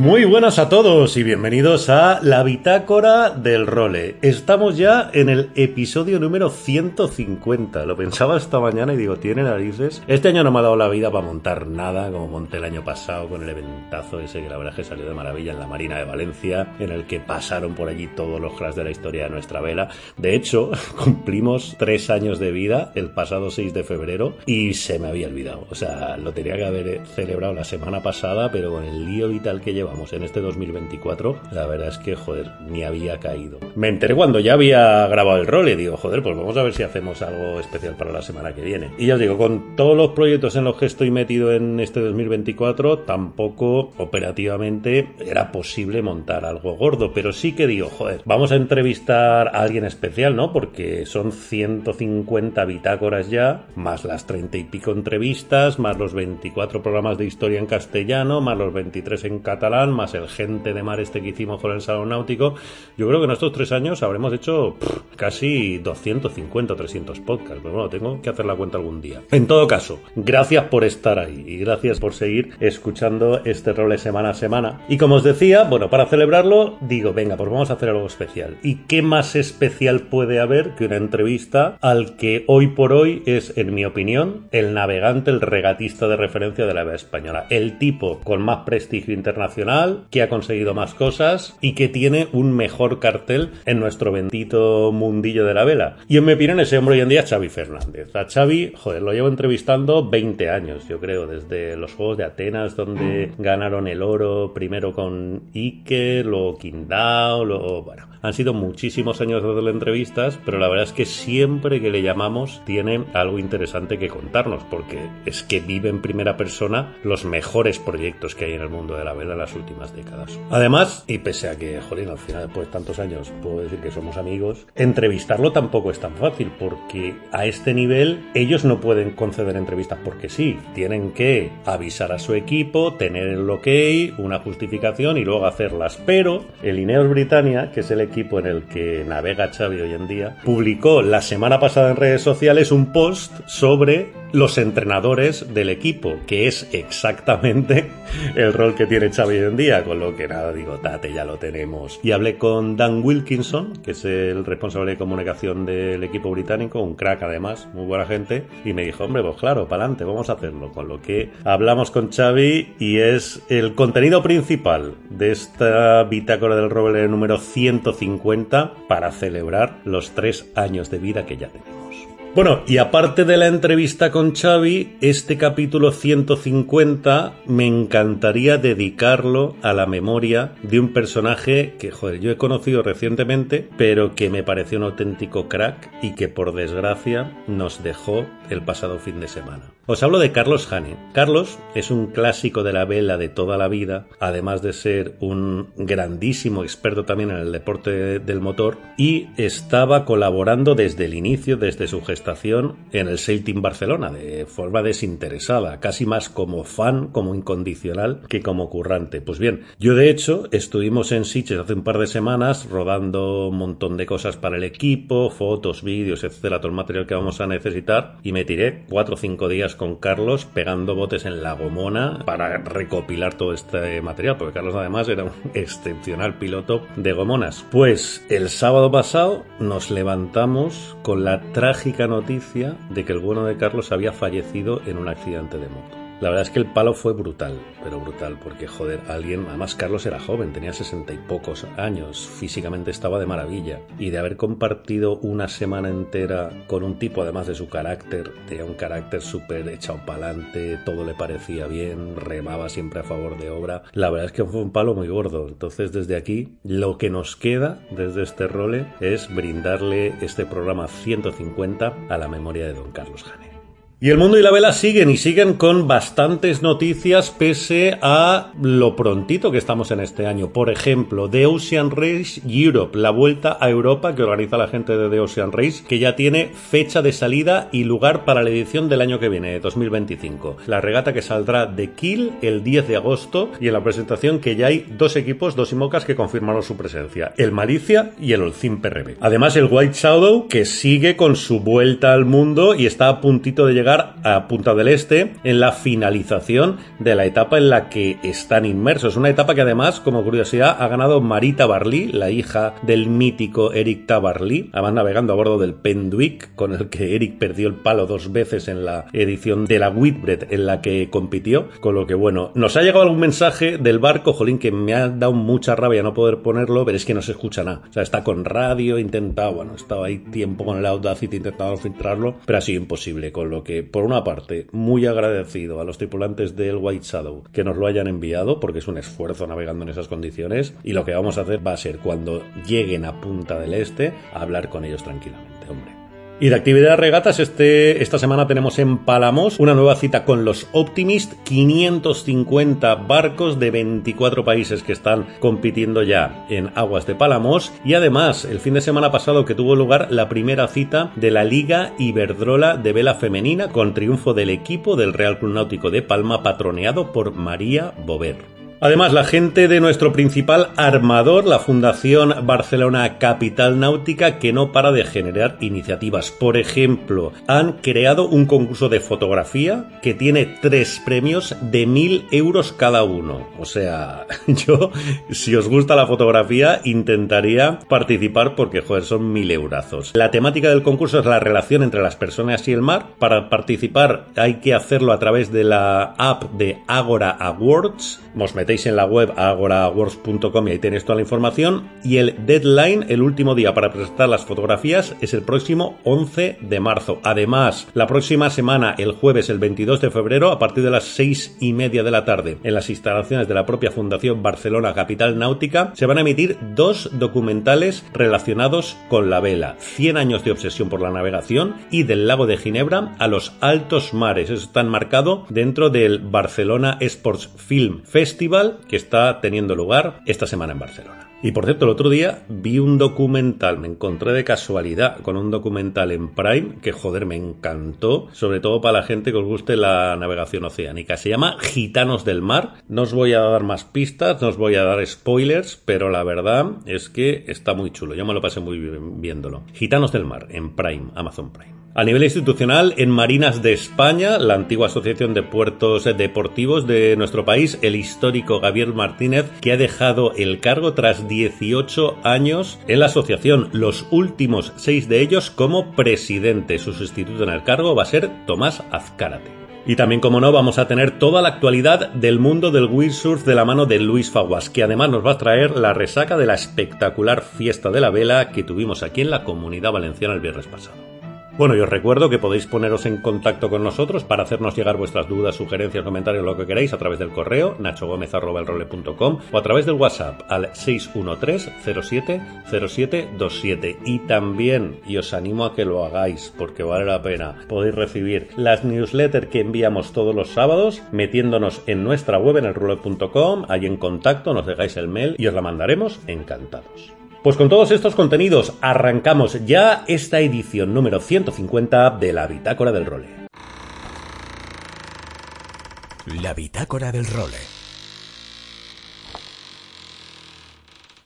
Muy buenas a todos y bienvenidos a la bitácora del role. Estamos ya en el episodio número 150. Lo pensaba esta mañana y digo, tiene narices. Este año no me ha dado la vida para montar nada, como monté el año pasado con el eventazo ese que la verdad es que salió de maravilla en la Marina de Valencia, en el que pasaron por allí todos los cracks de la historia de nuestra vela. De hecho, cumplimos tres años de vida el pasado 6 de febrero y se me había olvidado. O sea, lo tenía que haber celebrado la semana pasada, pero con el lío vital que lleva en este 2024, la verdad es que, joder, ni había caído. Me enteré cuando ya había grabado el rol y digo, joder, pues vamos a ver si hacemos algo especial para la semana que viene. Y ya os digo, con todos los proyectos en los que estoy metido en este 2024, tampoco operativamente era posible montar algo gordo, pero sí que digo, joder, vamos a entrevistar a alguien especial, ¿no? Porque son 150 bitácoras ya, más las 30 y pico entrevistas, más los 24 programas de historia en castellano, más los 23 en catalán más el gente de mar este que hicimos con el Salón Náutico, yo creo que en estos tres años habremos hecho casi 250 o 300 podcasts. Pero bueno, tengo que hacer la cuenta algún día. En todo caso, gracias por estar ahí y gracias por seguir escuchando este rol semana a semana. Y como os decía, bueno, para celebrarlo, digo, venga, pues vamos a hacer algo especial. ¿Y qué más especial puede haber que una entrevista al que hoy por hoy es, en mi opinión, el navegante, el regatista de referencia de la vela española? El tipo con más prestigio internacional que ha conseguido más cosas y que tiene un mejor cartel en nuestro bendito mundillo de la vela. Y en mi opinión ese hombre hoy en día es Xavi Fernández. A Xavi, joder, lo llevo entrevistando 20 años, yo creo, desde los Juegos de Atenas donde ganaron el oro primero con Ike, luego Qingdao, luego, bueno, han sido muchísimos años de entrevistas, pero la verdad es que siempre que le llamamos tiene algo interesante que contarnos, porque es que vive en primera persona los mejores proyectos que hay en el mundo de la vela las últimas décadas. Además, y pese a que, jolín, al final después de tantos años puedo decir que somos amigos, entrevistarlo tampoco es tan fácil, porque a este nivel ellos no pueden conceder entrevistas porque sí, tienen que avisar a su equipo, tener el ok, una justificación y luego hacerlas. Pero el Ineos Britannia, que es el equipo en el que navega Xavi hoy en día, publicó la semana pasada en redes sociales un post sobre los entrenadores del equipo, que es exactamente el rol que tiene Xavi hoy en día, con lo que nada, digo, tate, ya lo tenemos. Y hablé con Dan Wilkinson, que es el responsable de comunicación del equipo británico, un crack además, muy buena gente, y me dijo, hombre, pues claro, para adelante, vamos a hacerlo. Con lo que hablamos con Xavi y es el contenido principal de esta bitácora del roble número 150 para celebrar los tres años de vida que ya tenemos. Bueno, y aparte de la entrevista con Xavi, este capítulo 150 me encantaría dedicarlo a la memoria de un personaje que, joder, yo he conocido recientemente, pero que me pareció un auténtico crack y que por desgracia nos dejó el pasado fin de semana. Os hablo de Carlos Hane. Carlos es un clásico de la vela de toda la vida, además de ser un grandísimo experto también en el deporte del motor y estaba colaborando desde el inicio, desde su gestación en el Sail Team Barcelona, de forma desinteresada, casi más como fan, como incondicional que como currante. Pues bien, yo de hecho estuvimos en Sitges hace un par de semanas rodando un montón de cosas para el equipo, fotos, vídeos, etcétera, todo el material que vamos a necesitar y me tiré cuatro o cinco días con Carlos pegando botes en la gomona para recopilar todo este material, porque Carlos además era un excepcional piloto de gomonas. Pues el sábado pasado nos levantamos con la trágica noticia de que el bueno de Carlos había fallecido en un accidente de moto. La verdad es que el palo fue brutal, pero brutal, porque joder, alguien, además Carlos era joven, tenía sesenta y pocos años, físicamente estaba de maravilla, y de haber compartido una semana entera con un tipo, además de su carácter, tenía un carácter súper echado pa'lante, todo le parecía bien, remaba siempre a favor de obra, la verdad es que fue un palo muy gordo, entonces desde aquí, lo que nos queda desde este role es brindarle este programa 150 a la memoria de don Carlos Jane. Y el mundo y la vela siguen y siguen con bastantes noticias pese a lo prontito que estamos en este año. Por ejemplo, The Ocean Race Europe, la vuelta a Europa que organiza la gente de The Ocean Race, que ya tiene fecha de salida y lugar para la edición del año que viene, 2025. La regata que saldrá de Kiel el 10 de agosto y en la presentación que ya hay dos equipos, dos IMOCAS que confirmaron su presencia, el Malicia y el Olcim PRB. Además, el White Shadow que sigue con su vuelta al mundo y está a puntito de llegar a Punta del Este en la finalización de la etapa en la que están inmersos. Una etapa que además, como curiosidad, ha ganado Marita Barley, la hija del mítico Eric Tabarly. Va navegando a bordo del Pendwick, con el que Eric perdió el palo dos veces en la edición de la Whitbread en la que compitió. Con lo que, bueno, nos ha llegado algún mensaje del barco, jolín, que me ha dado mucha rabia no poder ponerlo, pero es que no se escucha nada. O sea, está con radio, intentado, bueno, estaba ahí tiempo con el Audacity intentando filtrarlo, pero ha sido imposible, con lo que por una parte, muy agradecido a los tripulantes del White Shadow que nos lo hayan enviado, porque es un esfuerzo navegando en esas condiciones, y lo que vamos a hacer va a ser cuando lleguen a Punta del Este, hablar con ellos tranquilamente, hombre. Y de actividad de regatas, este, esta semana tenemos en Palamos una nueva cita con los Optimist, 550 barcos de 24 países que están compitiendo ya en aguas de Palamos. Y además, el fin de semana pasado que tuvo lugar la primera cita de la Liga Iberdrola de Vela Femenina con triunfo del equipo del Real Club Náutico de Palma patroneado por María Bover. Además, la gente de nuestro principal armador, la Fundación Barcelona Capital Náutica, que no para de generar iniciativas. Por ejemplo, han creado un concurso de fotografía que tiene tres premios de mil euros cada uno. O sea, yo, si os gusta la fotografía, intentaría participar porque, joder, son mil eurazos. La temática del concurso es la relación entre las personas y el mar. Para participar hay que hacerlo a través de la app de Agora Awards os metéis en la web agoraworks.com y ahí tenéis toda la información. Y el deadline, el último día para presentar las fotografías, es el próximo 11 de marzo. Además, la próxima semana, el jueves, el 22 de febrero, a partir de las 6 y media de la tarde, en las instalaciones de la propia Fundación Barcelona Capital Náutica, se van a emitir dos documentales relacionados con la vela. 100 años de obsesión por la navegación y del lago de Ginebra a los altos mares. Eso está enmarcado dentro del Barcelona Sports Film Festival festival que está teniendo lugar esta semana en Barcelona. Y por cierto, el otro día vi un documental, me encontré de casualidad con un documental en Prime que joder me encantó, sobre todo para la gente que os guste la navegación oceánica. Se llama Gitanos del Mar. No os voy a dar más pistas, no os voy a dar spoilers, pero la verdad es que está muy chulo. Yo me lo pasé muy bien viéndolo. Gitanos del Mar en Prime, Amazon Prime. A nivel institucional, en Marinas de España, la antigua Asociación de Puertos Deportivos de nuestro país, el histórico Gabriel Martínez, que ha dejado el cargo tras 18 años en la asociación, los últimos seis de ellos como presidente. Su sustituto en el cargo va a ser Tomás Azcárate. Y también, como no, vamos a tener toda la actualidad del mundo del windsurf de la mano de Luis Faguas, que además nos va a traer la resaca de la espectacular fiesta de la vela que tuvimos aquí en la comunidad valenciana el viernes pasado. Bueno, y os recuerdo que podéis poneros en contacto con nosotros para hacernos llegar vuestras dudas, sugerencias, comentarios, lo que queráis a través del correo nachogomez.com o a través del WhatsApp al 613-070727. Y también, y os animo a que lo hagáis porque vale la pena, podéis recibir las newsletters que enviamos todos los sábados metiéndonos en nuestra web en el rule.com, ahí en contacto, nos dejáis el mail y os la mandaremos encantados. Pues con todos estos contenidos arrancamos ya esta edición número 150 de la Bitácora del Role. La Bitácora del Role.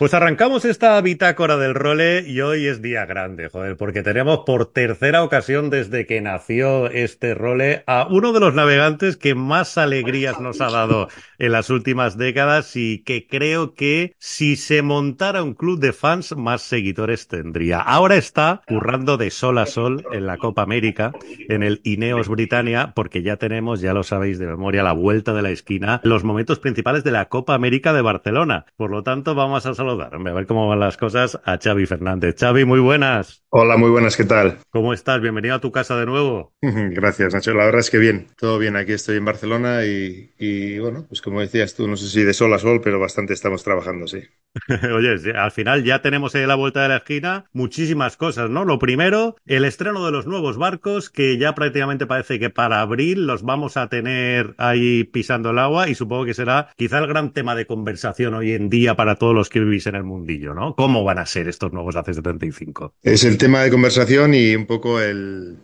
Pues arrancamos esta bitácora del role y hoy es día grande, joder, porque tenemos por tercera ocasión desde que nació este role a uno de los navegantes que más alegrías nos ha dado en las últimas décadas y que creo que si se montara un club de fans más seguidores tendría. Ahora está currando de sol a sol en la Copa América, en el Ineos Britannia, porque ya tenemos, ya lo sabéis de memoria, la vuelta de la esquina, los momentos principales de la Copa América de Barcelona. Por lo tanto, vamos a saludar a ver cómo van las cosas a Xavi Fernández. Xavi, muy buenas. Hola, muy buenas, ¿qué tal? ¿Cómo estás? Bienvenido a tu casa de nuevo. Gracias, Nacho. La verdad es que bien, todo bien. Aquí estoy en Barcelona y, bueno, pues como decías tú, no sé si de sol a sol, pero bastante estamos trabajando, sí. Oye, al final ya tenemos ahí la vuelta de la esquina muchísimas cosas, ¿no? Lo primero, el estreno de los nuevos barcos, que ya prácticamente parece que para abril los vamos a tener ahí pisando el agua y supongo que será quizá el gran tema de conversación hoy en día para todos los que en el mundillo, ¿no? ¿Cómo van a ser estos nuevos AC-75? Es el tema de conversación y un poco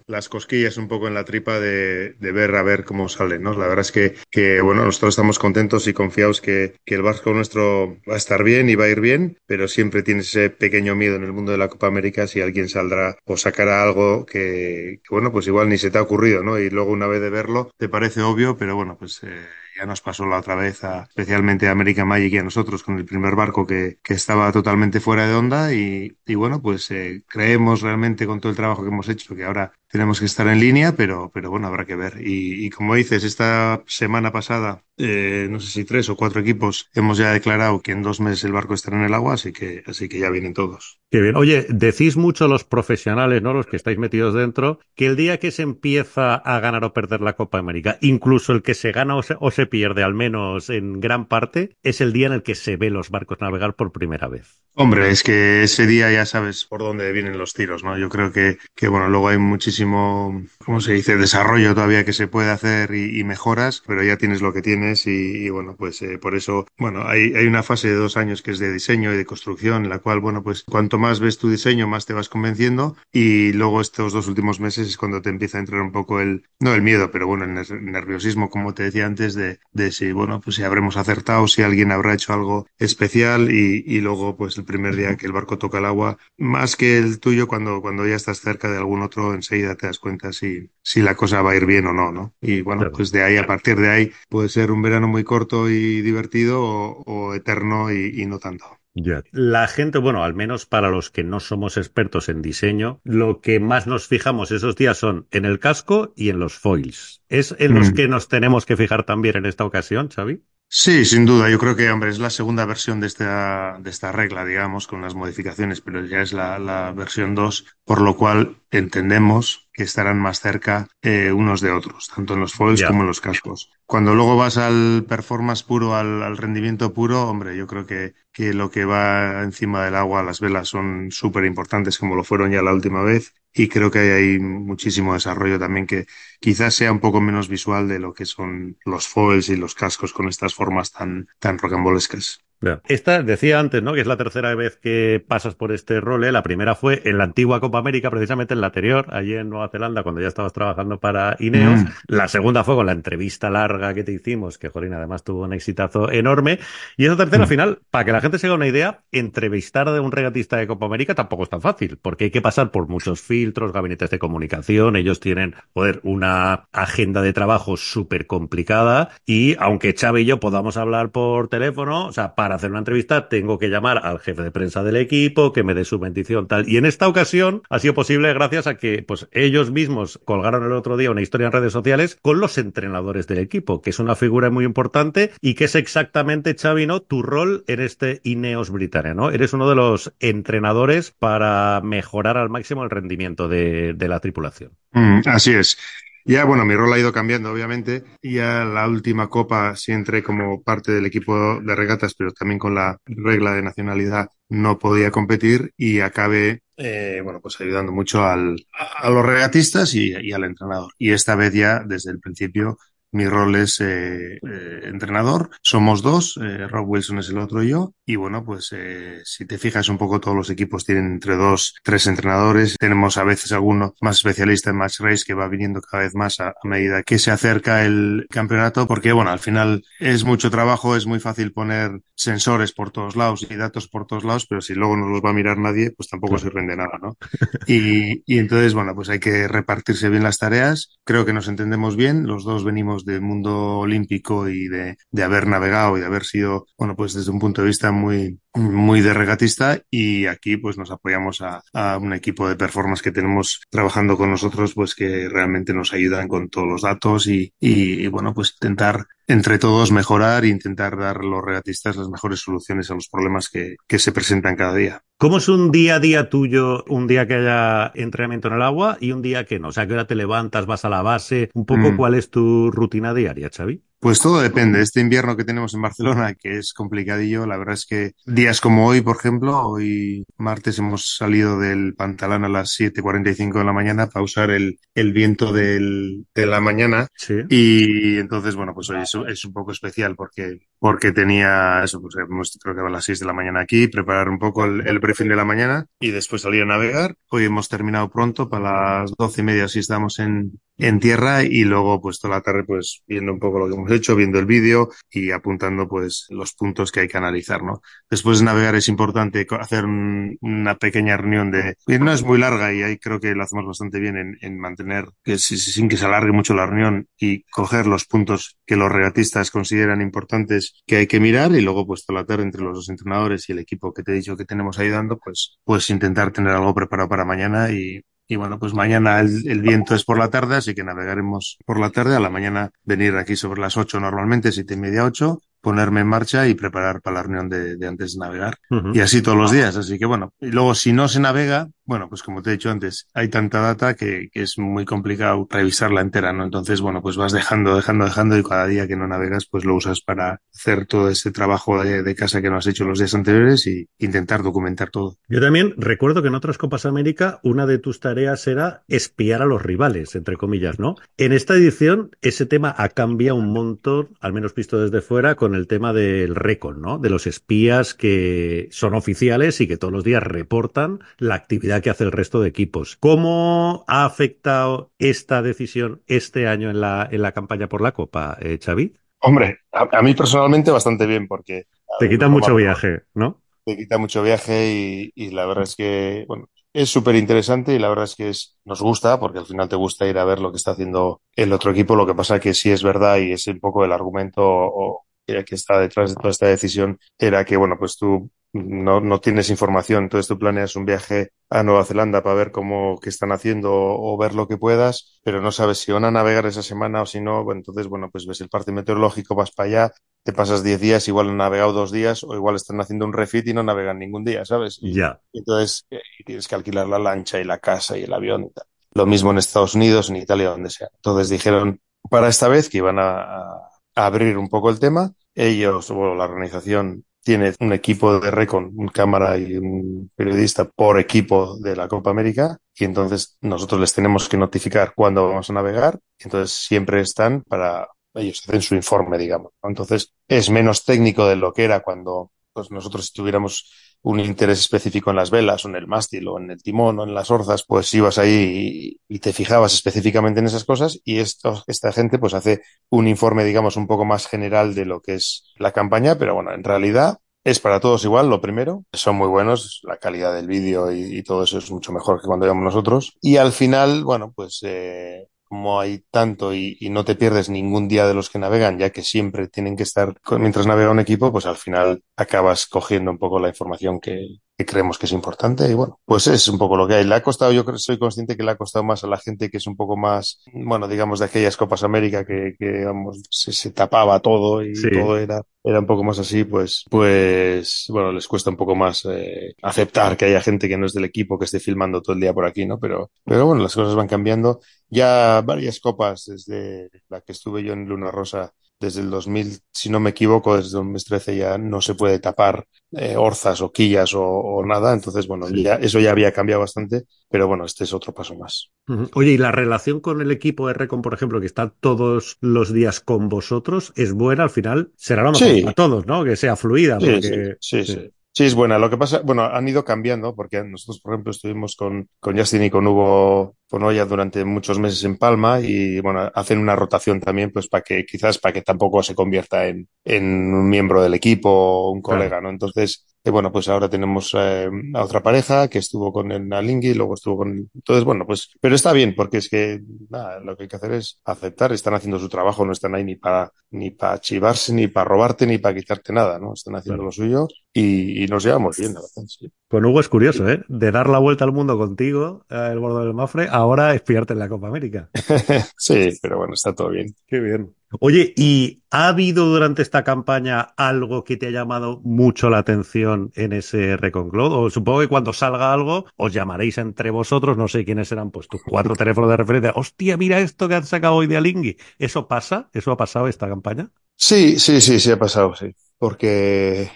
las cosquillas un poco en la tripa de, ver a ver cómo sale, ¿no? La verdad es que, bueno, nosotros estamos contentos y confiados que, que, el barco nuestro va a estar bien y va a ir bien, pero siempre tienes ese pequeño miedo en el mundo de la Copa América si alguien saldrá o sacará algo que, bueno, pues igual ni se te ha ocurrido, ¿no? Y luego una vez de verlo te parece obvio, pero bueno, pues... Eh, ya nos pasó la otra vez, a, especialmente a American Magic y a nosotros, con el primer barco que, que estaba totalmente fuera de onda. Y, y bueno, pues eh, creemos realmente con todo el trabajo que hemos hecho que ahora tenemos que estar en línea, pero, pero bueno, habrá que ver. Y, y como dices, esta semana pasada, eh, no sé si tres o cuatro equipos hemos ya declarado que en dos meses el barco estará en el agua, así que, así que ya vienen todos. Qué bien. Oye, decís mucho los profesionales, ¿no? Los que estáis metidos dentro, que el día que se empieza a ganar o perder la Copa América, incluso el que se gana o se, o se pierde, al menos en gran parte, es el día en el que se ve los barcos navegar por primera vez. Hombre, es que ese día ya sabes por dónde vienen los tiros, ¿no? Yo creo que, que bueno, luego hay muchísimo, ¿cómo se dice?, desarrollo todavía que se puede hacer y, y mejoras, pero ya tienes lo que tienes y, y bueno, pues eh, por eso, bueno, hay, hay una fase de dos años que es de diseño y de construcción, en la cual, bueno, pues cuanto más ves tu diseño, más te vas convenciendo y luego estos dos últimos meses es cuando te empieza a entrar un poco el, no el miedo, pero bueno, el nerviosismo, como te decía antes, de, de si, bueno, pues si habremos acertado, si alguien habrá hecho algo especial y, y luego, pues el primer día que el barco toca el agua, más que el tuyo cuando, cuando ya estás cerca de algún otro, enseguida te das cuenta si, si la cosa va a ir bien o no, ¿no? Y bueno, Claro. pues de ahí, a partir de ahí, puede ser un verano muy corto y divertido o, o eterno y, y no tanto. Ya. La gente, bueno, al menos para los que no somos expertos en diseño, lo que más nos fijamos esos días son en el casco y en los foils. ¿Es en los Mm. que nos tenemos que fijar también en esta ocasión, Xavi? Sí, sin duda. Yo creo que, hombre, es la segunda versión de esta, de esta regla, digamos, con las modificaciones, pero ya es la, la versión 2, por lo cual entendemos que estarán más cerca eh, unos de otros, tanto en los foils como en los cascos. Cuando luego vas al performance puro, al, al rendimiento puro, hombre, yo creo que, que lo que va encima del agua, las velas son súper importantes, como lo fueron ya la última vez, y creo que hay ahí muchísimo desarrollo también que quizás sea un poco menos visual de lo que son los foils y los cascos con estas formas tan, tan rocambolescas. Ya. Esta, decía antes, ¿no? Que es la tercera vez que pasas por este role. La primera fue en la antigua Copa América, precisamente en la anterior, allí en Nueva Zelanda, cuando ya estabas trabajando para Ineos. Mm. La segunda fue con la entrevista larga que te hicimos, que Jolín además tuvo un exitazo enorme. Y esa tercera, al Mm. final, para que la gente se haga una idea, entrevistar a un regatista de Copa América tampoco es tan fácil, porque hay que pasar por muchos filtros, gabinetes de comunicación. Ellos tienen, joder, una agenda de trabajo súper complicada. Y aunque Xavi y yo podamos hablar por teléfono, o sea, para hacer una entrevista tengo que llamar al jefe de prensa del equipo, que me dé su bendición, tal. Y en esta ocasión ha sido posible gracias a que, pues, ellos mismos colgaron el otro día una historia en redes sociales con los entrenadores del equipo, que es una figura muy importante y que es exactamente, Xavi, ¿no? Tu rol en este Ineos Britannia, ¿no? Eres uno de los entrenadores para mejorar al máximo el rendimiento de, de la tripulación. Mm, así es. Ya, bueno, mi rol ha ido cambiando, obviamente. Ya la última copa sí entré como parte del equipo de regatas, pero también con la regla de nacionalidad no podía competir y acabé, eh, bueno, pues ayudando mucho al, a, los regatistas y al entrenador. Y esta vez ya, desde el principio, mi rol es eh, eh, entrenador. Somos dos, eh, Rob Wilson es el otro y yo. Y bueno, pues eh, si te fijas un poco, todos los equipos tienen entre dos, tres entrenadores. Tenemos a veces alguno más especialista en match race que va viniendo cada vez más a, a medida que se acerca el campeonato, porque bueno, al final es mucho trabajo, es muy fácil poner sensores por todos lados y datos por todos lados, pero si luego no los va a mirar nadie, pues tampoco Claro. sirven de nada, ¿no? Y, y entonces, bueno, pues hay que repartirse bien las tareas. Creo que nos entendemos bien. Los dos venimos del mundo olímpico y de, de haber navegado y de haber sido, bueno, pues desde un punto de vista muy, muy de regatista y aquí pues nos apoyamos a, a un equipo de performance que tenemos trabajando con nosotros pues que realmente nos ayudan con todos los datos y, y, y bueno pues intentar entre todos mejorar e intentar dar a los regatistas las mejores soluciones a los problemas que, que se presentan cada día. ¿Cómo es un día a día tuyo, un día que haya entrenamiento en el agua y un día que no? O sea, ¿qué hora te levantas, vas a la base? Un poco, Mm. ¿cuál es tu rutina diaria, Xavi? Pues todo depende. Este invierno que tenemos en Barcelona, que es complicadillo, la verdad es que días como hoy, por ejemplo, hoy martes hemos salido del Pantalán a las 7.45 de la mañana para usar el, el viento del, de la mañana Sí. y entonces, bueno, pues hoy es, es un poco especial porque, porque tenía eso, pues hemos, creo que a las 6 de la mañana aquí, preparar un poco el, el briefing de la mañana y después salir a navegar. Hoy hemos terminado pronto, para las doce y media si estamos en, en tierra y luego pues toda la tarde pues viendo un poco lo que hemos hecho, viendo el vídeo y apuntando pues los puntos que hay que analizar, ¿no? Después de navegar es importante hacer un- una pequeña reunión de... No es muy larga y ahí creo que lo hacemos bastante bien en, en mantener que si- sin que se alargue mucho la reunión y coger los puntos que los regatistas consideran importantes que hay que mirar y luego pues la tarde entre los dos entrenadores y el equipo que te he dicho que tenemos ahí dando pues, pues intentar tener algo preparado para mañana y, y bueno, pues mañana el, el viento es por la tarde, así que navegaremos por la tarde. A la mañana venir aquí sobre las 8 normalmente, siete y media, 8, ponerme en marcha y preparar para la reunión de, de antes de navegar. Y así todos los días. Así que bueno, y luego si no se navega, bueno, pues como te he dicho antes, hay tanta data que, que es muy complicado revisarla entera, ¿no? Entonces, bueno, pues vas dejando, dejando, dejando y cada día que no navegas, pues lo usas para hacer todo ese trabajo de, de casa que no has hecho los días anteriores y intentar documentar todo. Yo también recuerdo que en otras Copas América una de tus tareas era espiar a los rivales, entre comillas, ¿no? En esta edición ese tema ha cambiado un montón, al menos visto desde fuera, con el tema del récord, ¿no? De los espías que son oficiales y que todos los días reportan la actividad que hace el resto de equipos. ¿Cómo ha afectado esta decisión este año en la, en la campaña por la Copa, eh, Xavi? Hombre, a, a mí personalmente bastante bien porque... Te quita mucho viaje, ¿no? te quita mucho viaje y, y la verdad es que, bueno, es súper interesante y la verdad es que es, nos gusta porque al final te gusta ir a ver lo que está haciendo el otro equipo. Lo que pasa que sí es verdad y es un poco el argumento o, que está detrás de toda esta decisión era que, bueno, pues tú no, no tienes información, entonces tú planeas un viaje a Nueva Zelanda para ver cómo, qué están haciendo o, o ver lo que puedas, pero no sabes si van a navegar esa semana o si no, bueno, entonces, bueno, pues ves el parte meteorológico, vas para allá, te pasas 10 días, igual han navegado dos días o igual están haciendo un refit y no navegan ningún día, ¿sabes? Ya. entonces eh, tienes que alquilar la lancha y la casa y el avión y tal. Lo mismo en Estados Unidos, en Italia, donde sea. Entonces dijeron para esta vez que iban a abrir un poco el tema. Ellos, bueno, la organización tiene un equipo de recon, un cámara y un periodista por equipo de la Copa América y entonces nosotros les tenemos que notificar cuándo vamos a navegar. Entonces siempre están para, ellos hacen su informe, digamos. Entonces es menos técnico de lo que era cuando pues, nosotros tuviéramos un interés específico en las velas o en el mástil o en el timón o en las orzas, pues ibas ahí y, te fijabas específicamente en esas cosas y esto, esta gente pues hace un informe, digamos, un poco más general de lo que es la campaña, pero bueno, en realidad es para todos igual, lo primero, son muy buenos, la calidad del vídeo y, y todo eso es mucho mejor que cuando íbamos nosotros. Y al final, bueno, pues eh, como hay tanto y, no te pierdes ningún día de los que navegan, ya que siempre tienen que estar mientras navega un equipo, pues al final acabas cogiendo un poco la información que, que creemos que es importante y bueno, pues es un poco lo que hay. Le ha costado, yo creo, soy consciente que le ha costado más a la gente que es un poco más, bueno, digamos de aquellas Copas América que, que vamos, se, se tapaba todo y Sí. todo era, era un poco más así, pues, pues, bueno, les cuesta un poco más eh, aceptar que haya gente que no es del equipo que esté filmando todo el día por aquí, ¿no? Pero, pero bueno, las cosas van cambiando. Ya varias copas desde la que estuve yo en Luna Rosa desde el 2000, si no me equivoco, desde 2013 ya no se puede tapar eh, orzas o quillas o, o nada. Entonces, bueno, Sí. ya, eso ya había cambiado bastante, pero bueno, este es otro paso más. Oye, ¿y la relación con el equipo de Recon, por ejemplo, que está todos los días con vosotros, es buena? Al final será lo mejor Sí. para todos, ¿no? Que sea fluida. Sí, porque... sí, sí, sí. Es buena. Lo que pasa, bueno, han ido cambiando porque nosotros, por ejemplo, estuvimos con, con Justin y con Hugo Ponoya durante muchos meses en Palma y, bueno, hacen una rotación también, pues para que, quizás para que tampoco se convierta en, en un miembro del equipo o un Claro. colega, ¿no? Entonces, eh, bueno, pues ahora tenemos eh, a otra pareja que estuvo con el Nalingui, luego estuvo con, entonces, bueno, pues, pero está bien porque es que, nada, lo que hay que hacer es aceptar, están haciendo su trabajo, no están ahí ni para, ni para chivarse, ni para robarte, ni para quitarte nada, ¿no? Están haciendo Claro. lo suyo y, nos llevamos bien, la verdad. Sí. Con Hugo es curioso, ¿eh? De dar la vuelta al mundo contigo, el bordo del Mafre, ahora espiarte en la Copa América. sí, pero bueno, está todo bien. Qué bien. Oye, ¿y ha habido durante esta campaña algo que te ha llamado mucho la atención en ese Reconcloud? O supongo que cuando salga algo os llamaréis entre vosotros, no sé quiénes serán pues tus cuatro teléfonos de referencia. Hostia, mira esto que han sacado hoy de Alingui. ¿Eso pasa? ¿Eso ha pasado esta campaña? Sí, sí, sí, sí ha pasado, sí. Porque,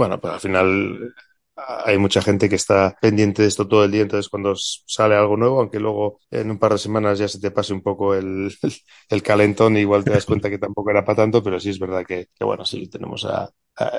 bueno, pues al final hay mucha gente que está pendiente de esto todo el día, entonces cuando sale algo nuevo, aunque luego en un par de semanas ya se te pase un poco el, el calentón, igual te das cuenta que tampoco era para tanto, pero sí es verdad que, que bueno, sí, tenemos a,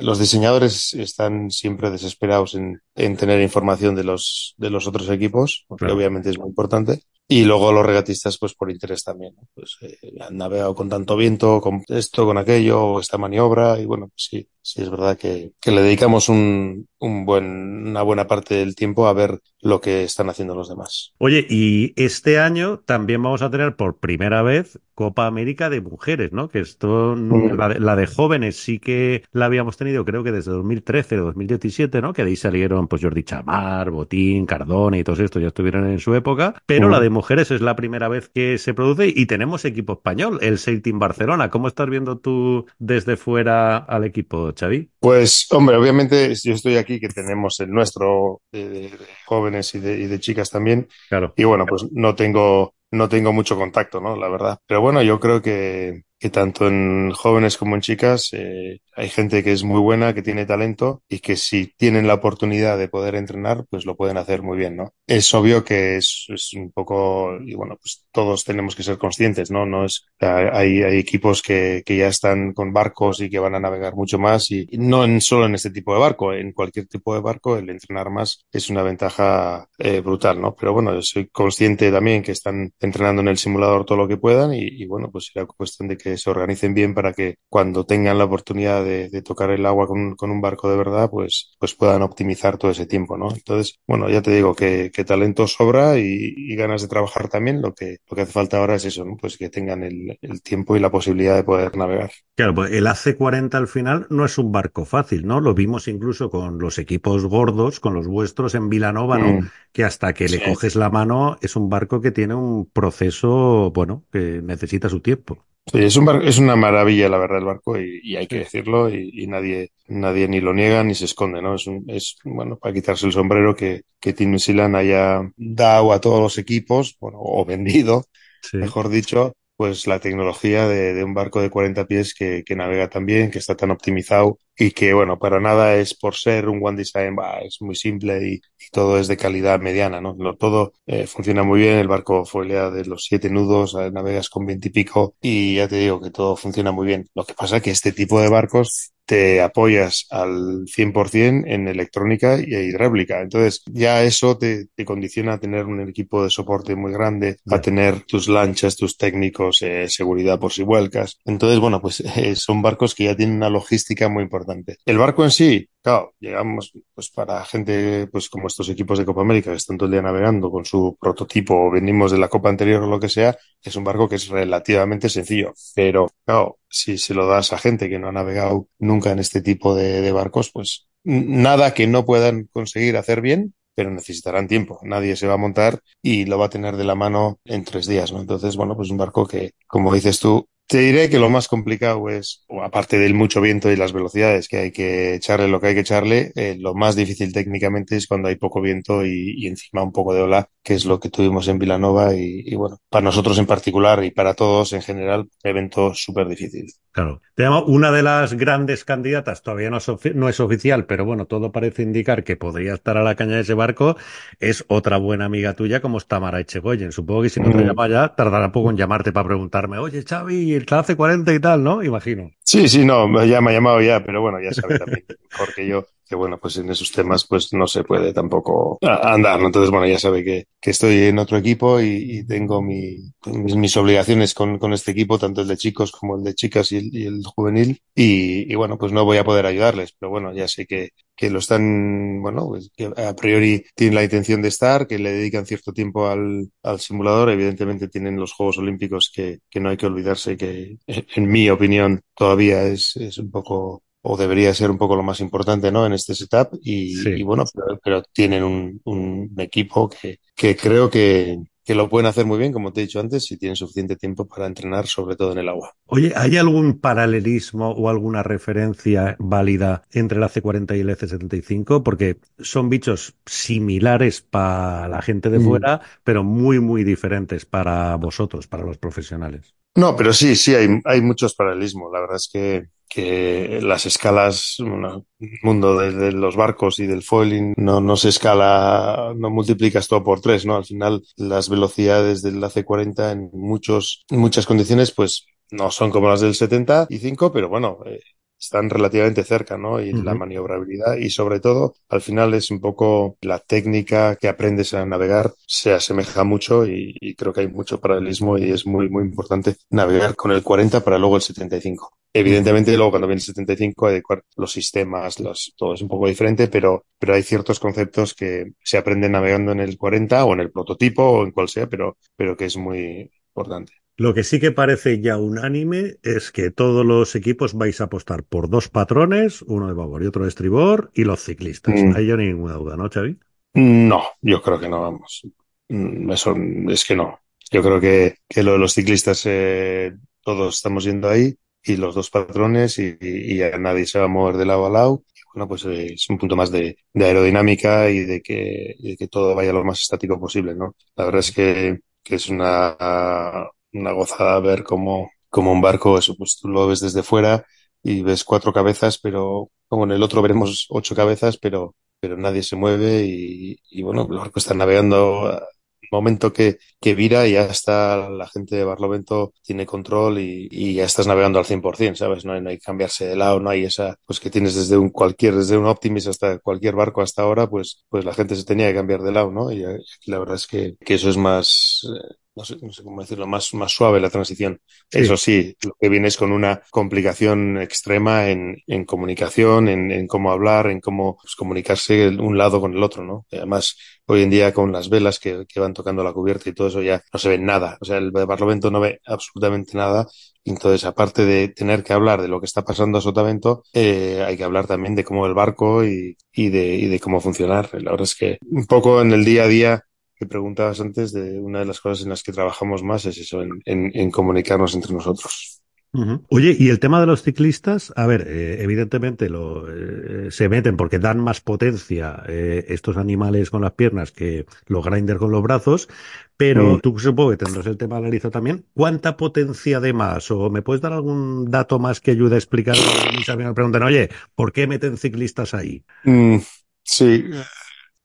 los diseñadores están siempre desesperados en, en, tener información de los, de los otros equipos, porque obviamente es muy importante. Y luego los regatistas, pues por interés también. Pues eh, han navegado con tanto viento, con esto, con aquello, esta maniobra. Y bueno, sí, sí es verdad que, que le dedicamos un, un buen, una buena parte del tiempo a ver lo que están haciendo los demás. Oye, y este año también vamos a tener por primera vez Copa América de mujeres, ¿no? Que esto, mm. la, de, la, de, jóvenes sí que la habíamos tenido, creo que desde 2013 o 2017, ¿no? Que de ahí salieron, pues Jordi Chamar, Botín, Cardone y todos estos ya estuvieron en su época. Pero mm. la de mujeres es la primera vez que se produce y tenemos equipo español, el Team Barcelona. ¿Cómo estás viendo tú desde fuera al equipo, Xavi? Pues, hombre, obviamente yo estoy aquí que tenemos el nuestro de, de, de jóvenes y de, y de, chicas también. Claro. Y bueno, pues no tengo, no tengo mucho contacto, ¿no? La verdad. Pero bueno, yo creo que, que tanto en jóvenes como en chicas eh, hay gente que es muy buena, que tiene talento y que si tienen la oportunidad de poder entrenar, pues lo pueden hacer muy bien, ¿no? Es obvio que es, es un poco, y bueno, pues todos tenemos que ser conscientes, ¿no? No es, hay, hay equipos que, que ya están con barcos y que van a navegar mucho más y no en, solo en este tipo de barco, en cualquier tipo de barco el entrenar más es una ventaja eh, brutal, ¿no? Pero bueno, yo soy consciente también que están entrenando en el simulador todo lo que puedan y, y bueno, pues será cuestión de que se organicen bien para que cuando tengan la oportunidad de, de tocar el agua con, con, un barco de verdad, pues, pues puedan optimizar todo ese tiempo, ¿no? Entonces, bueno, ya te digo que, que talento sobra y, y, ganas de trabajar también. Lo que, lo que hace falta ahora es eso, ¿no? Pues que tengan el, el tiempo y la posibilidad de poder navegar. Claro, pues el AC-40 al final no es un barco fácil, ¿no? Lo vimos incluso con los equipos gordos, con los vuestros en Vilanova, ¿no? Mm. Que hasta que sí. le coges la mano es un barco que tiene un proceso, bueno, que necesita su tiempo. Sí, es, un bar, es una maravilla, la verdad, el barco, y, y hay que decirlo, y, y, nadie, nadie ni lo niega ni se esconde, ¿no? Es, un, es bueno, para quitarse el sombrero que, que Silan haya dado a todos los equipos, bueno, o vendido, sí. mejor dicho, pues la tecnología de, de, un barco de 40 pies que, que navega tan bien, que está tan optimizado y que, bueno, para nada es por ser un One Design, bah, es muy simple y, y, todo es de calidad mediana, ¿no? Lo, todo eh, funciona muy bien, el barco foilea de los siete nudos, eh, navegas con veintipico y, y ya te digo que todo funciona muy bien. Lo que pasa es que este tipo de barcos te apoyas al 100% en electrónica y hidráulica. Entonces, ya eso te, te, condiciona a tener un equipo de soporte muy grande, a tener tus lanchas, tus técnicos, eh, seguridad por si vuelcas. Entonces, bueno, pues eh, son barcos que ya tienen una logística muy importante. El barco en sí, claro, llegamos pues para gente pues como estos equipos de Copa América que están todo el día navegando con su prototipo o venimos de la Copa anterior o lo que sea, es un barco que es relativamente sencillo. Pero, claro, si se lo das a gente que no ha navegado nunca en este tipo de, de barcos, pues nada que no puedan conseguir hacer bien, pero necesitarán tiempo. Nadie se va a montar y lo va a tener de la mano en tres días, ¿no? Entonces, bueno, pues un barco que, como dices tú, te diré que lo más complicado es, aparte del mucho viento y las velocidades, que hay que echarle lo que hay que echarle, eh, lo más difícil técnicamente es cuando hay poco viento y, y, encima un poco de ola, que es lo que tuvimos en Vilanova y, y bueno, para nosotros en particular y para todos en general, evento súper difícil. Claro. Te llamo una de las grandes candidatas, todavía no es, no es, oficial, pero bueno, todo parece indicar que podría estar a la caña de ese barco, es otra buena amiga tuya como es Tamara Echegoyen. Supongo que si no te mm. llama ya, tardará poco en llamarte para preguntarme, oye Xavi, el clase 40 y tal, ¿no? Imagino. Sí, sí, no, ya me ha llamado ya, pero bueno, ya sabe también mejor que yo que bueno, pues en esos temas pues no se puede tampoco andar. Entonces, bueno, ya sabe que, que estoy en otro equipo y, tengo mi, mis, mis, obligaciones con, con, este equipo, tanto el de chicos como el de chicas y el, juvenil, y, y, bueno, pues no voy a poder ayudarles, pero bueno, ya sé que, que lo están, bueno, pues que a priori tienen la intención de estar, que le dedican cierto tiempo al, al simulador, evidentemente tienen los Juegos Olímpicos que, que no hay que olvidarse que, en mi opinión, todavía es, es un poco o debería ser un poco lo más importante, ¿no? En este setup y, Sí. y bueno, pero, pero tienen un, un equipo que, que creo que, que lo pueden hacer muy bien, como te he dicho antes, si tienen suficiente tiempo para entrenar, sobre todo en el agua. Oye, ¿hay algún paralelismo o alguna referencia válida entre el AC40 y el EC75? Porque son bichos similares para la gente de Mm. fuera, pero muy, muy diferentes para vosotros, para los profesionales. No, pero sí, sí, hay, hay muchos paralelismos. La verdad es que, que las escalas, mundo de, los barcos y del foiling no, no se escala, no multiplicas todo por tres, ¿no? Al final, las velocidades del AC40 en muchos, muchas condiciones, pues no son como las del 75, pero bueno, eh, están relativamente cerca, ¿no? Y la maniobrabilidad y sobre todo, al final es un poco la técnica que aprendes a navegar se asemeja mucho y, y creo que hay mucho paralelismo y es muy, muy importante navegar con el 40 para luego el 75. Evidentemente, luego cuando viene el 75 adecuar los sistemas, los, todo es un poco diferente, pero, pero hay ciertos conceptos que se aprenden navegando en el 40 o en el prototipo o en cual sea, pero, pero que es muy importante. Lo que sí que parece ya unánime es que todos los equipos vais a apostar por dos patrones, uno de babor y otro de estribor, y los ciclistas. Mm. Ahí yo ninguna duda, ¿no, Xavi? No, yo creo que no, vamos. Mm, Eso es que no. Yo creo que, que lo de los ciclistas, eh, todos estamos yendo ahí y los dos patrones y, y ya nadie se va a mover de lado a lado. Y bueno, pues eh, es un punto más de, de aerodinámica y de que, y de que todo vaya lo más estático posible, ¿no? La verdad es que, que es una, una gozada ver cómo, cómo un barco, eso, pues tú lo ves desde fuera y ves cuatro cabezas, pero como en el otro veremos ocho cabezas, pero pero nadie se mueve y, y bueno, los barcos están navegando momento que, que vira y ya está la gente de Barlovento tiene control y, y ya estás navegando al 100%, ¿sabes? No hay, no hay cambiarse de lado, no hay esa, pues que tienes desde un cualquier, desde un Optimis hasta cualquier barco hasta ahora, pues, pues la gente se tenía que cambiar de lado, ¿no? Y aquí la verdad es que, que eso es más, eh, no sé, no sé cómo decirlo, más, más suave la transición. Sí. Eso sí, lo que viene es con una complicación extrema en, en comunicación, en, en cómo hablar, en cómo pues, comunicarse un lado con el otro, ¿no? Y además, hoy en día con las velas que, que van tocando la cubierta y todo eso ya no se ve nada. O sea, el de Barlovento no ve absolutamente nada. Entonces, aparte de tener que hablar de lo que está pasando a Sotavento, eh, hay que hablar también de cómo el barco y, y de, y de cómo funcionar. La verdad es que un poco en el día a día que preguntabas antes, de una de las cosas en las que trabajamos más es eso, en, en, en comunicarnos entre nosotros. Oye, y el tema de los ciclistas, a ver, eh, evidentemente lo, eh, se meten porque dan más potencia eh, estos animales con las piernas que los grinders con los brazos, pero Mm. tú supongo que tendrás el tema analizado también. ¿Cuánta potencia de más? ¿O me puedes dar algún dato más que ayude a explicar? Mis amigos me preguntan, oye, ¿por qué meten ciclistas ahí? Mm, sí,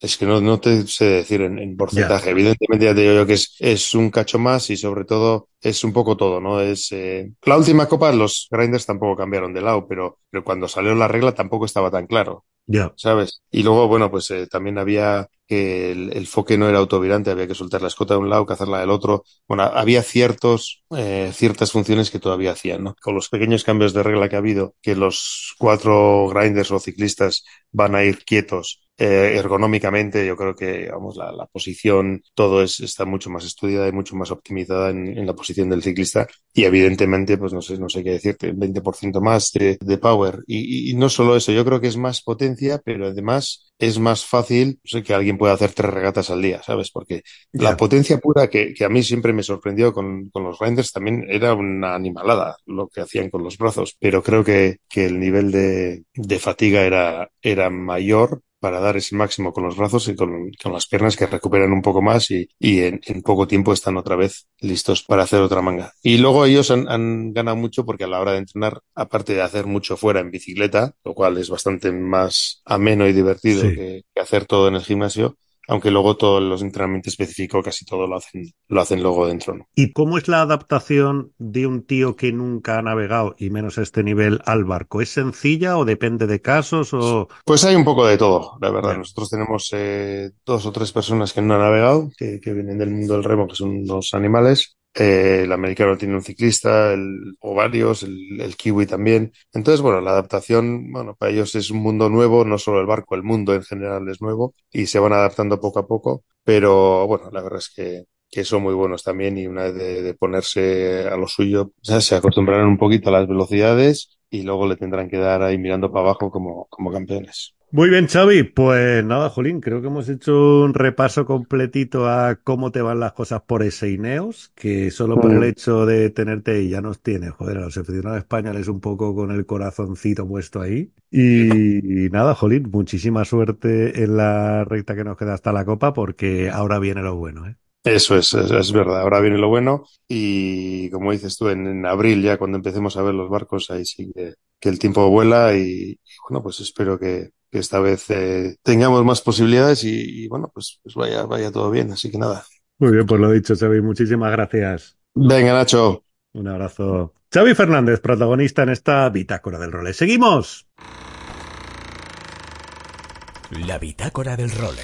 es que no, no te sé decir en, en porcentaje. Evidentemente ya te digo yo que es, es un cacho más y sobre todo es un poco todo, ¿no? Es eh, la última copa los grinders tampoco cambiaron de lado, pero, pero cuando salió la regla tampoco estaba tan claro. Ya. ¿sabes? Y luego, bueno, pues eh, también había que el, el foque no era autovirante, había que soltar la escota de un lado, cazarla del otro. Bueno, había ciertos, eh, ciertas funciones que todavía hacían, ¿no? Con los pequeños cambios de regla que ha habido, que los cuatro grinders o ciclistas van a ir quietos eh, ergonómicamente, yo creo que, vamos, la, la posición, todo es, está mucho más estudiada y mucho más optimizada en, en la posición del ciclista. Y evidentemente, pues no sé, no sé qué decirte, 20% más de, de power. Y, y, no solo eso, yo creo que es más potencia, pero además es más fácil no sé, que alguien pueda hacer tres regatas al día, ¿sabes? Porque la potencia pura que, que a mí siempre me sorprendió con, con los grinders también era una animalada lo que hacían con los brazos, pero creo que, que el nivel de, de fatiga era, era mayor para dar ese máximo con los brazos y con, con las piernas que recuperan un poco más y, y en, en, poco tiempo están otra vez listos para hacer otra manga. Y luego ellos han, han, ganado mucho porque a la hora de entrenar, aparte de hacer mucho fuera en bicicleta, lo cual es bastante más ameno y divertido Sí. que, que hacer todo en el gimnasio, aunque luego todos los entrenamientos específicos casi todo lo hacen, lo hacen luego dentro, ¿no? ¿Y cómo es la adaptación de un tío que nunca ha navegado y menos a este nivel al barco? ¿Es sencilla o depende de casos o...? Pues hay un poco de todo, la verdad. Bien. Nosotros tenemos eh, dos o tres personas que no han navegado, que, que vienen del mundo del remo, que son unos animales. Eh, el americano tiene un ciclista, el, o varios, el, kiwi también. Entonces, bueno, la adaptación, bueno, para ellos es un mundo nuevo, no solo el barco, el mundo en general es nuevo y se van adaptando poco a poco. Pero bueno, la verdad es que, que son muy buenos también y una vez de, de ponerse a lo suyo, se acostumbraron un poquito a las velocidades y luego le tendrán que dar ahí mirando para abajo como, como campeones. Muy bien, Xavi. Pues nada, Jolín, creo que hemos hecho un repaso completito a cómo te van las cosas por ese Ineos, que solo por el hecho de tenerte ahí ya nos tiene, joder, a los aficionados españoles un poco con el corazoncito puesto ahí. Y, nada, Jolín, muchísima suerte en la recta que nos queda hasta la copa, porque ahora viene lo bueno, ¿eh? Eso es, es, verdad. Ahora viene lo bueno y como dices tú, en, abril ya cuando empecemos a ver los barcos, ahí sí que, el tiempo vuela y, bueno, pues espero que, esta vez eh, tengamos más posibilidades y, bueno, pues, pues, vaya, vaya todo bien. Así que nada. Muy bien, pues lo dicho, Xavi. Muchísimas gracias. Venga, Nacho. Un abrazo. Xavi Fernández, protagonista en esta bitácora del role. ¡Seguimos! La bitácora del role.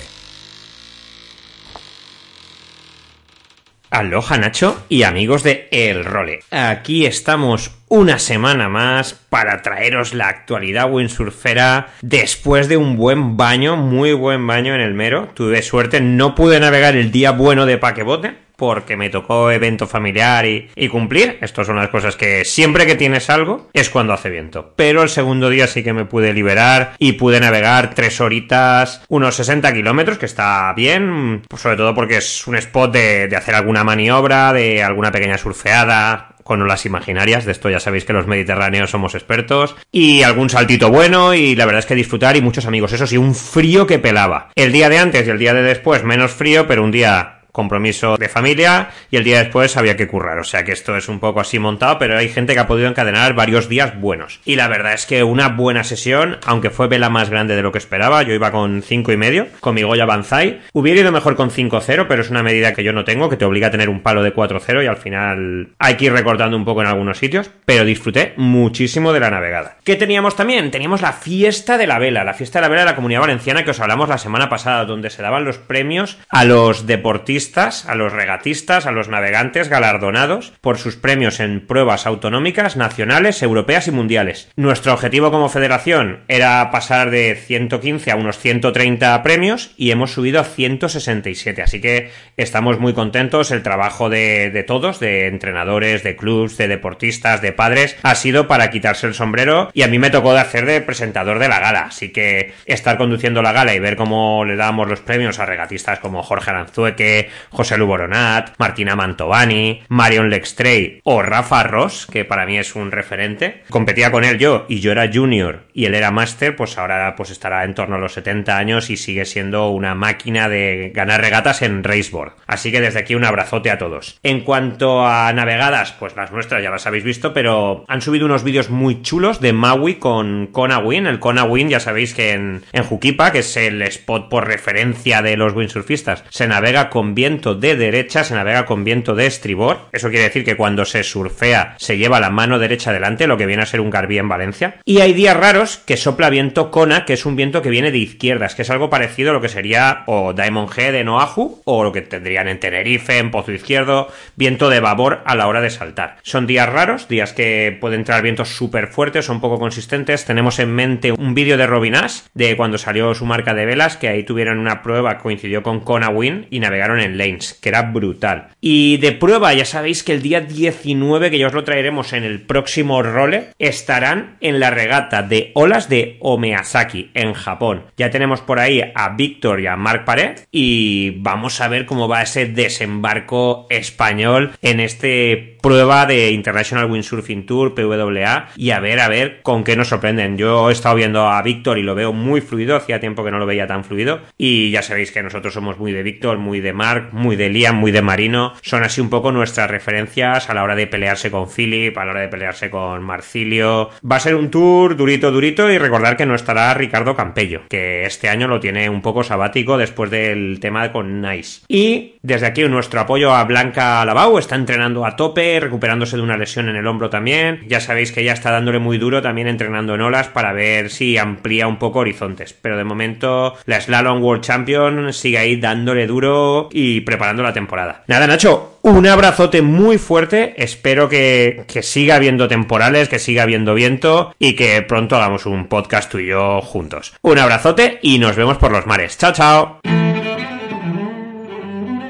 Aloha Nacho y amigos de El Role. Aquí estamos una semana más para traeros la actualidad windsurfera después de un buen baño, muy buen baño en el Mero. Tuve suerte, no pude navegar el día bueno de paquebote porque me tocó evento familiar y, cumplir. Estas son las cosas que siempre que tienes algo es cuando hace viento. Pero el segundo día sí que me pude liberar y pude navegar tres horitas, unos 60 kilómetros, que está bien, sobre todo porque es un spot de, de hacer alguna maniobra, de alguna pequeña surfeada, con olas imaginarias, de esto ya sabéis que los mediterráneos somos expertos, y algún saltito bueno, y la verdad es que disfrutar y muchos amigos, eso sí, un frío que pelaba. El día de antes y el día de después menos frío, pero un día compromiso de familia y el día después había que currar. O sea que esto es un poco así montado, pero hay gente que ha podido encadenar varios días buenos. Y la verdad es que una buena sesión, aunque fue vela más grande de lo que esperaba, yo iba con cinco y medio, con mi Goya Banzai. Hubiera ido mejor con 5-0, pero es una medida que yo no tengo, que te obliga a tener un palo de 4-0 y al final hay que ir recortando un poco en algunos sitios, pero disfruté muchísimo de la navegada. ¿Qué teníamos también? Teníamos la fiesta de la vela, la fiesta de la vela de la comunidad valenciana que os hablamos la semana pasada, donde se daban los premios a los deportistas a los regatistas, a los navegantes galardonados por sus premios en pruebas autonómicas, nacionales, europeas y mundiales. Nuestro objetivo como federación era pasar de 115 a unos 130 premios y hemos subido a 167, así que estamos muy contentos. El trabajo de, todos, de entrenadores, de clubs, de deportistas, de padres, ha sido para quitarse el sombrero y a mí me tocó de hacer de presentador de la gala, así que estar conduciendo la gala y ver cómo le dábamos los premios a regatistas como Jorge Aranzueque, José Lu Boronat, Martina Mantovani, Marion Lextrey o Rafa Ross, que para mí es un referente. Competía con él yo y yo era junior y él era máster, pues ahora pues estará en torno a los 70 años y sigue siendo una máquina de ganar regatas en raceboard. Así que desde aquí un abrazote a todos. En cuanto a navegadas, pues las nuestras ya las habéis visto, pero han subido unos vídeos muy chulos de Maui con Kona Win. El Kona Win ya sabéis que en, en Juquipa, que es el spot por referencia de los windsurfistas, se navega con viento de derecha, se navega con viento de estribor. Eso quiere decir que cuando se surfea se lleva la mano derecha adelante, lo que viene a ser un garbí en Valencia. Y hay días raros que sopla viento Kona, que es un viento que viene de izquierdas, que es algo parecido a lo que sería o Diamond Head en Oahu o lo que tendrían en Tenerife, en Pozo Izquierdo, viento de babor a la hora de saltar. Son días raros, días que pueden entrar vientos súper fuertes, son poco consistentes. Tenemos en mente un vídeo de Robin Ash, de cuando salió su marca de velas, que ahí tuvieron una prueba, coincidió con Kona Win y navegaron en lanes, que era brutal. Y de prueba, ya sabéis que el día 19, que ya os lo traeremos en el próximo role, estarán en la regata de olas de Omeasaki, en Japón. Ya tenemos por ahí a Víctor y a Marc Pared y vamos a ver cómo va ese desembarco español en este prueba de International Windsurfing Tour, PWA, y a ver, a ver con qué nos sorprenden. Yo he estado viendo a Víctor y lo veo muy fluido, hacía tiempo que no lo veía tan fluido, y ya sabéis que nosotros somos muy de Víctor, muy de Mark, muy de Liam, muy de Marino, son así un poco nuestras referencias a la hora de pelearse con Philip, a la hora de pelearse con Marcilio. Va a ser un tour durito, durito, y recordar que no estará Ricardo Campello, que este año lo tiene un poco sabático después del tema con Nice. Y desde aquí nuestro apoyo a Blanca Lavau, está entrenando a tope, recuperándose de una lesión en el hombro también. Ya sabéis que ya está dándole muy duro también entrenando en olas para ver si amplía un poco horizontes. Pero de momento la Slalom World Champion sigue ahí dándole duro y preparando la temporada. Nada, Nacho, un abrazote muy fuerte. Espero que, que siga habiendo temporales, que siga habiendo viento y que pronto hagamos un podcast tú y yo juntos. Un abrazote y nos vemos por los mares. Chao, chao.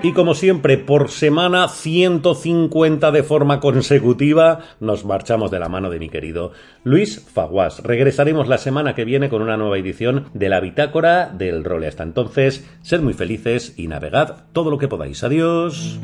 Y como siempre, por semana 150 de forma consecutiva, nos marchamos de la mano de mi querido Luis Faguas. Regresaremos la semana que viene con una nueva edición de la Bitácora del Role. Hasta entonces, sed muy felices y navegad todo lo que podáis. Adiós.